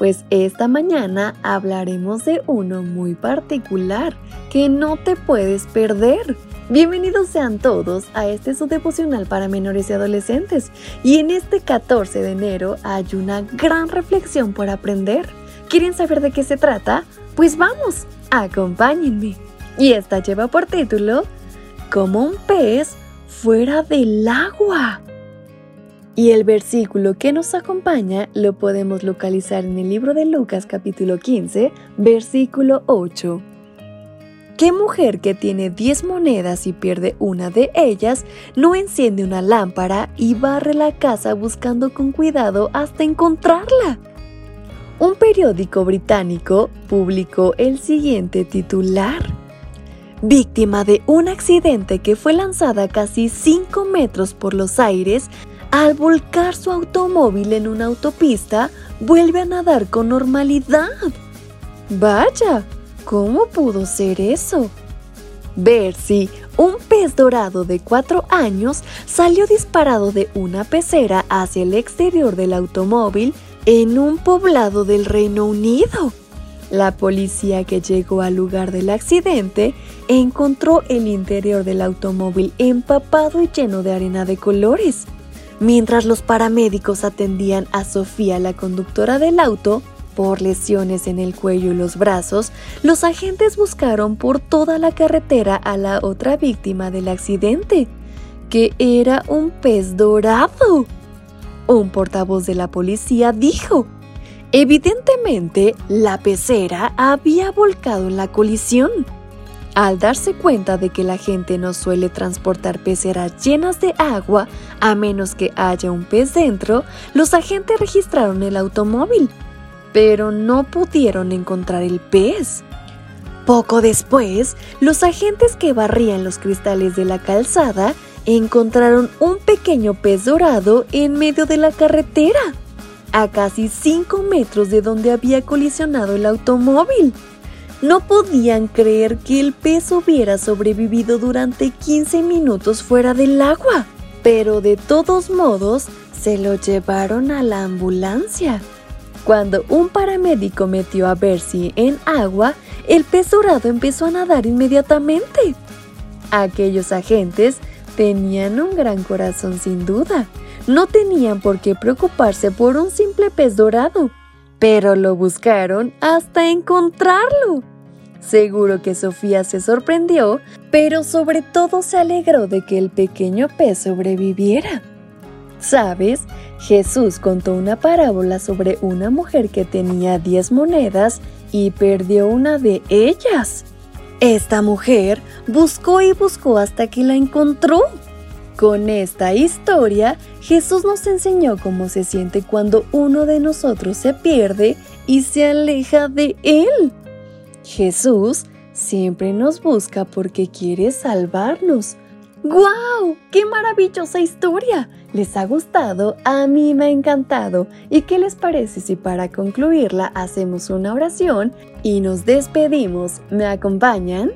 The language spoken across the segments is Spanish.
Pues esta mañana hablaremos de uno muy particular que no te puedes perder. Bienvenidos sean todos a este su devocional para menores y adolescentes. Y en este 14 de enero hay una gran reflexión por aprender. ¿Quieren saber de qué se trata? Pues vamos, acompáñenme. Y esta lleva por título Como un pez fuera del agua. Y el versículo que nos acompaña lo podemos localizar en el libro de Lucas capítulo 15, versículo 8. ¿Qué mujer que tiene 10 monedas y pierde una de ellas no enciende una lámpara y barre la casa buscando con cuidado hasta encontrarla? Un periódico británico publicó el siguiente titular. Víctima de un accidente que fue lanzada casi 5 metros por los aires, al volcar su automóvil en una autopista, vuelve a nadar con normalidad. Vaya, ¿cómo pudo ser eso? Bercy, un pez dorado de cuatro años, salió disparado de una pecera hacia el exterior del automóvil en un poblado del Reino Unido. La policía que llegó al lugar del accidente encontró el interior del automóvil empapado y lleno de arena de colores. Mientras los paramédicos atendían a Sofía, la conductora del auto, por lesiones en el cuello y los brazos, los agentes buscaron por toda la carretera a la otra víctima del accidente, que era un pez dorado. Un portavoz de la policía dijo, evidentemente la pecera había volcado en la colisión. Al darse cuenta de que la gente no suele transportar peceras llenas de agua a menos que haya un pez dentro, los agentes registraron el automóvil, pero no pudieron encontrar el pez. Poco después, los agentes que barrían los cristales de la calzada encontraron un pequeño pez dorado en medio de la carretera, a casi 5 metros de donde había colisionado el automóvil. No podían creer que el pez hubiera sobrevivido durante 15 minutos fuera del agua, pero de todos modos se lo llevaron a la ambulancia. Cuando un paramédico metió a Bercy en agua, el pez dorado empezó a nadar inmediatamente. Aquellos agentes tenían un gran corazón sin duda. No tenían por qué preocuparse por un simple pez dorado, pero lo buscaron hasta encontrarlo. Seguro que Sofía se sorprendió, pero sobre todo se alegró de que el pequeño pez sobreviviera. ¿Sabes? Jesús contó una parábola sobre una mujer que tenía 10 monedas y perdió una de ellas. Esta mujer buscó y buscó hasta que la encontró. Con esta historia, Jesús nos enseñó cómo se siente cuando uno de nosotros se pierde y se aleja de Él. Jesús siempre nos busca porque quiere salvarnos. ¡Guau! ¡Qué maravillosa historia! ¿Les ha gustado? A mí me ha encantado. ¿Y qué les parece si para concluirla hacemos una oración y nos despedimos? ¿Me acompañan?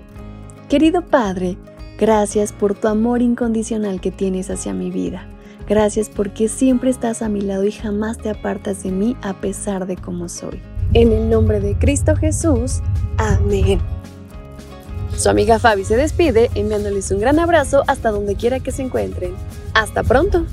Querido Padre, gracias por tu amor incondicional que tienes hacia mi vida. Gracias porque siempre estás a mi lado y jamás te apartas de mí a pesar de cómo soy. En el nombre de Cristo Jesús. Amén. Su amiga Fabi se despide enviándoles un gran abrazo hasta donde quiera que se encuentren. Hasta pronto.